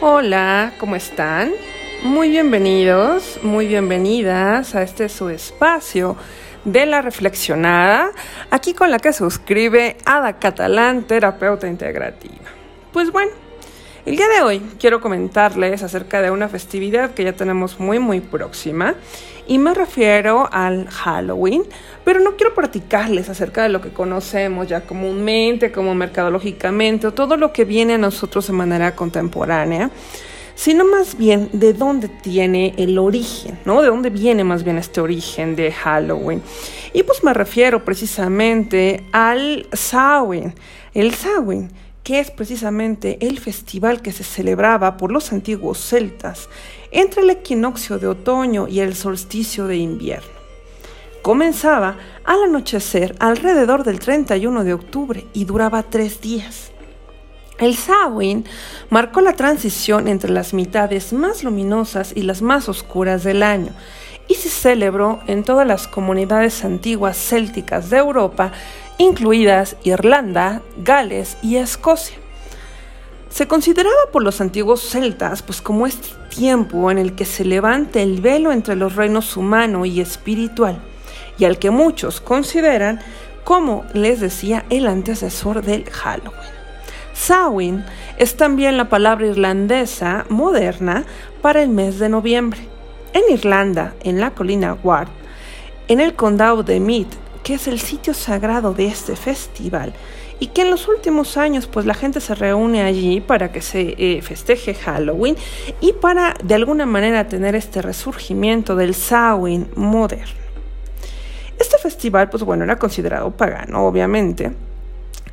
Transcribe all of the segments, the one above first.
Hola, ¿cómo están? Muy bienvenidos, muy bienvenidas a este su espacio de la reflexionada, aquí con la que suscribe Ada Catalán, terapeuta integrativa. Pues bueno, el día de hoy quiero comentarles acerca de una festividad que ya tenemos muy muy próxima y me refiero al Halloween, pero no quiero platicarles acerca de lo que conocemos ya comúnmente, como mercadológicamente o todo lo que viene a nosotros de manera contemporánea, sino más bien de dónde tiene el origen, ¿no? De dónde viene más bien este origen de Halloween. Y pues me refiero precisamente al Samhain. El Samhain que es precisamente el festival que se celebraba por los antiguos celtas entre el equinoccio de otoño y el solsticio de invierno. Comenzaba al anochecer alrededor del 31 de octubre y duraba tres días. El Samhain marcó la transición entre las mitades más luminosas y las más oscuras del año y se celebró en todas las comunidades antiguas célticas de Europa incluidas Irlanda, Gales y Escocia. Se consideraba por los antiguos celtas pues como este tiempo en el que se levanta el velo entre los reinos humano y espiritual, y al que muchos consideran como les decía el antecesor del Halloween. Samhain es también la palabra irlandesa moderna para el mes de noviembre. En Irlanda, en la colina Ward, en el condado de Meath, que es el sitio sagrado de este festival y que en los últimos años pues la gente se reúne allí para que se eh, festeje Halloween y para de alguna manera tener este resurgimiento del Samhain moderno. Este festival pues bueno era considerado pagano obviamente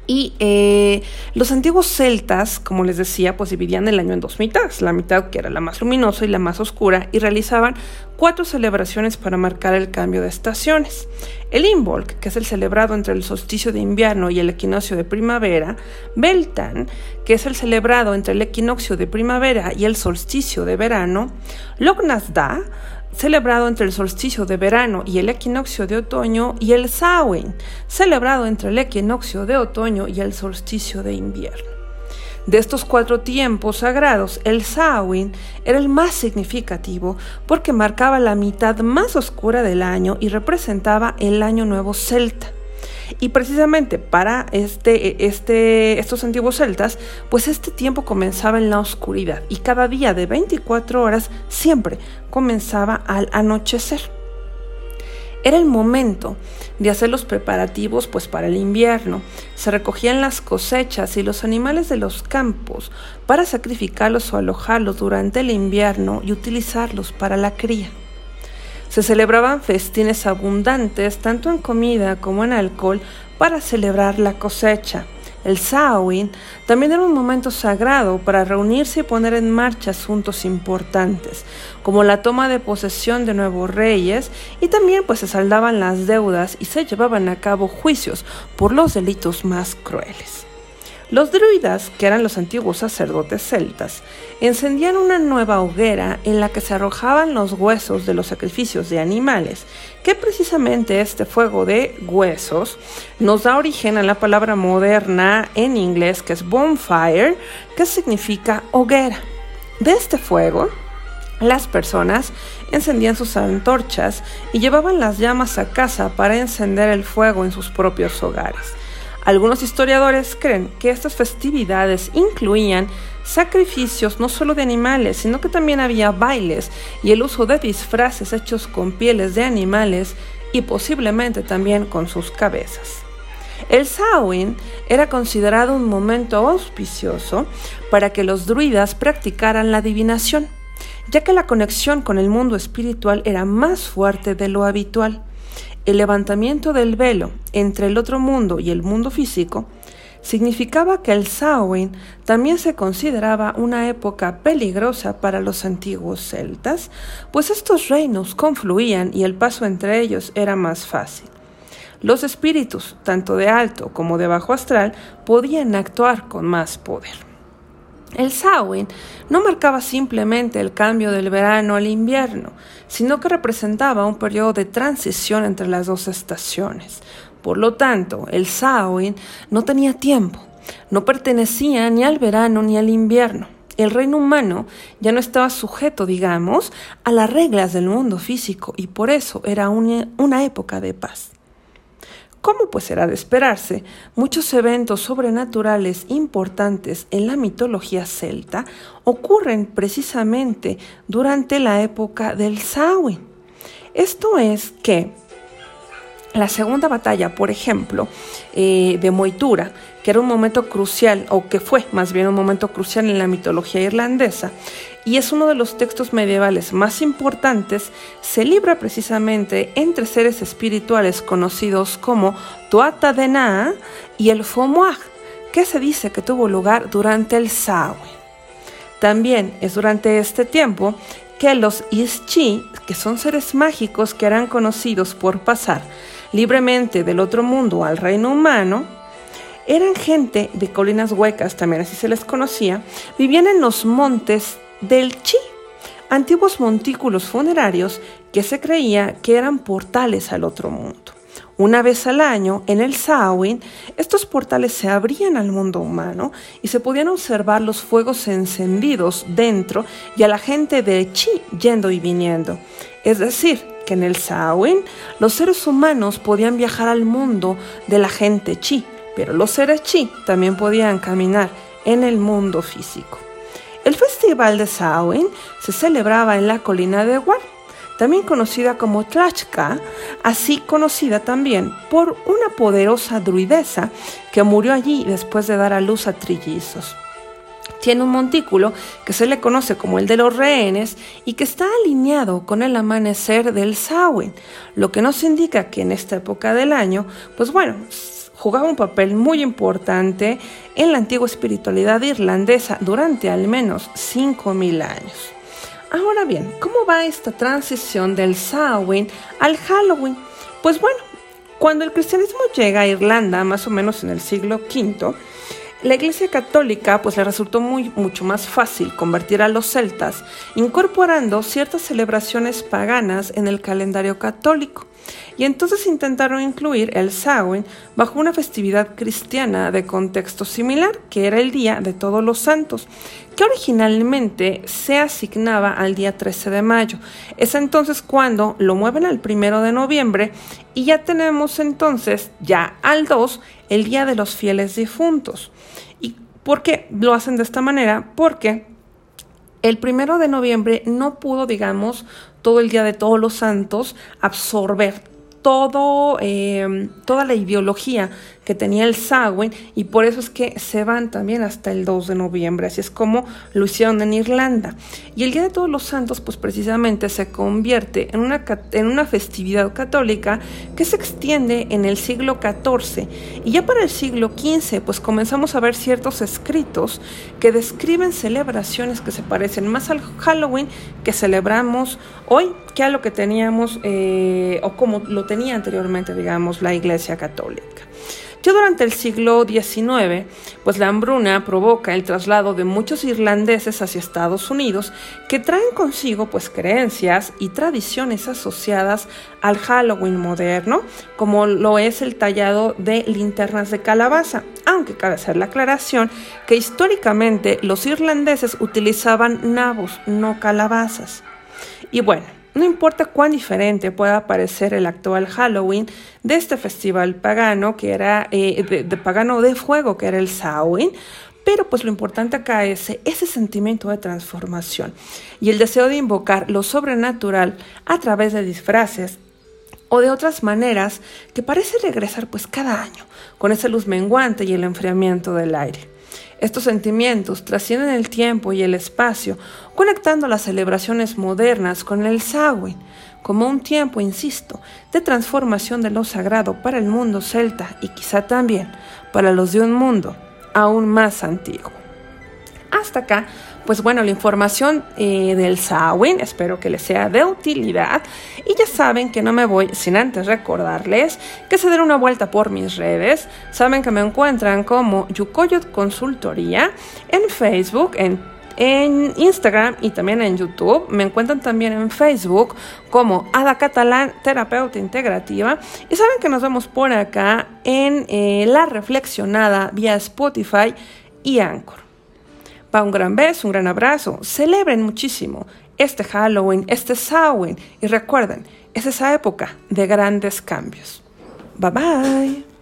y eh, los antiguos celtas, como les decía, pues dividían el año en dos mitades, la mitad que era la más luminosa y la más oscura, y realizaban cuatro celebraciones para marcar el cambio de estaciones. El Imbolc, que es el celebrado entre el solsticio de invierno y el equinoccio de primavera, Beltan, que es el celebrado entre el equinoccio de primavera y el solsticio de verano, Lognasda, celebrado entre el solsticio de verano y el equinoccio de otoño, y el Samhain, celebrado entre el equinoccio de otoño y el solsticio de invierno. De estos cuatro tiempos sagrados, el Samhain era el más significativo porque marcaba la mitad más oscura del año y representaba el año nuevo celta. Y precisamente para este, este, estos antiguos celtas, pues este tiempo comenzaba en la oscuridad y cada día de 24 horas siempre comenzaba al anochecer. Era el momento de hacer los preparativos pues para el invierno. Se recogían las cosechas y los animales de los campos para sacrificarlos o alojarlos durante el invierno y utilizarlos para la cría. Se celebraban festines abundantes, tanto en comida como en alcohol, para celebrar la cosecha. El Samhain también era un momento sagrado para reunirse y poner en marcha asuntos importantes, como la toma de posesión de nuevos reyes, y también pues se saldaban las deudas y se llevaban a cabo juicios por los delitos más crueles. Los druidas, que eran los antiguos sacerdotes celtas, encendían una nueva hoguera en la que se arrojaban los huesos de los sacrificios de animales, que precisamente este fuego de huesos nos da origen a la palabra moderna en inglés que es bonfire, que significa hoguera. De este fuego, las personas encendían sus antorchas y llevaban las llamas a casa para encender el fuego en sus propios hogares. Algunos historiadores creen que estas festividades incluían sacrificios no solo de animales, sino que también había bailes y el uso de disfraces hechos con pieles de animales y posiblemente también con sus cabezas. El Samhain era considerado un momento auspicioso para que los druidas practicaran la adivinación, ya que la conexión con el mundo espiritual era más fuerte de lo habitual. El levantamiento del velo entre el otro mundo y el mundo físico significaba que el Samhain también se consideraba una época peligrosa para los antiguos celtas, pues estos reinos confluían y el paso entre ellos era más fácil. Los espíritus, tanto de alto como de bajo astral, podían actuar con más poder. El Samhain no marcaba simplemente el cambio del verano al invierno, sino que representaba un periodo de transición entre las dos estaciones. Por lo tanto, el Samhain no tenía tiempo, no pertenecía ni al verano ni al invierno. el reino humano ya no estaba sujeto, digamos, a las reglas del mundo físico y por eso era una, época de paz. Como pues era de esperarse, muchos eventos sobrenaturales importantes en la mitología celta ocurren precisamente durante la época del Samhain. Esto es que la segunda batalla, por ejemplo, eh, de Moitura, que era un momento crucial, o que fue más bien un momento crucial en la mitología irlandesa, y es uno de los textos medievales más importantes, se libra precisamente entre seres espirituales conocidos como Tuatha de Naa y el Fomoag, que se dice que tuvo lugar durante el Samhain. También es durante este tiempo que los Ischi, que son seres mágicos que eran conocidos por pasar libremente del otro mundo al reino humano, eran gente de colinas huecas, también así se les conocía, vivían en los montes del Chi, antiguos montículos funerarios que se creía que eran portales al otro mundo. Una vez al año, en el Samhain, estos portales se abrían al mundo humano y se podían observar los fuegos encendidos dentro y a la gente de Chi yendo y viniendo. Es decir, que en el Samhain los seres humanos podían viajar al mundo de la gente Chi, pero los seres Chi también podían caminar en el mundo físico. El festival de Samhain se celebraba en la colina de War también conocida como Tlachka, así conocida también por una poderosa druidesa que murió allí después de dar a luz a trillizos. Tiene un montículo que se le conoce como el de los rehenes y que está alineado con el amanecer del Samhain, lo que nos indica que en esta época del año, pues bueno, jugaba un papel muy importante en la antigua espiritualidad irlandesa durante al menos 5.000 años. Ahora bien, ¿cómo va esta transición del Samhain al Halloween? Pues bueno, cuando el cristianismo llega a Irlanda, más o menos en el siglo V, la Iglesia Católica pues le resultó muy, mucho más fácil convertir a los celtas incorporando ciertas celebraciones paganas en el calendario católico. Y entonces intentaron incluir el Samhain bajo una festividad cristiana de contexto similar, que era el Día de Todos los Santos, que originalmente se asignaba al día 13 de mayo. Es entonces cuando lo mueven al primero de noviembre y ya tenemos entonces, ya al 2, el Día de los Fieles Difuntos. ¿Por qué lo hacen de esta manera? Porque el primero de noviembre no pudo, digamos, todo el día de todos los santos absorber todo, eh, toda la ideología que tenía el Samhain y por eso es que se van también hasta el 2 de noviembre, así es como lo hicieron en Irlanda. Y el Día de Todos los Santos pues precisamente se convierte en una, en una festividad católica que se extiende en el siglo XIV y ya para el siglo XV pues comenzamos a ver ciertos escritos que describen celebraciones que se parecen más al Halloween que celebramos hoy que a lo que teníamos eh, o como lo tenía anteriormente digamos la Iglesia Católica. Ya durante el siglo XIX, pues la hambruna provoca el traslado de muchos irlandeses hacia Estados Unidos que traen consigo pues creencias y tradiciones asociadas al Halloween moderno, como lo es el tallado de linternas de calabaza, aunque cabe hacer la aclaración que históricamente los irlandeses utilizaban nabos, no calabazas. Y bueno, no importa cuán diferente pueda parecer el actual Halloween de este festival pagano, que era eh, de, pagano de fuego, que era el Samhain, pero pues lo importante acá es ese sentimiento de transformación y el deseo de invocar lo sobrenatural a través de disfraces o de otras maneras que parece regresar pues cada año con esa luz menguante y el enfriamiento del aire. Estos sentimientos trascienden el tiempo y el espacio, conectando las celebraciones modernas con el Samhain, como un tiempo, insisto, de transformación de lo sagrado para el mundo celta y quizá también para los de un mundo aún más antiguo. Hasta acá pues bueno, la información eh, del Samhain, espero que les sea de utilidad. Y ya saben que no me voy sin antes recordarles que se den una vuelta por mis redes. Saben que me encuentran como Yukoyot Consultoría en Facebook, en en Instagram y también en YouTube. Me encuentran también en Facebook como Ada Catalán, terapeuta integrativa. Y saben que nos vemos por acá en eh, La Reflexionada vía Spotify y Anchor. Un gran beso, un gran abrazo. Celebren muchísimo este Halloween, este Samhain y recuerden, es esa época de grandes cambios. Bye bye.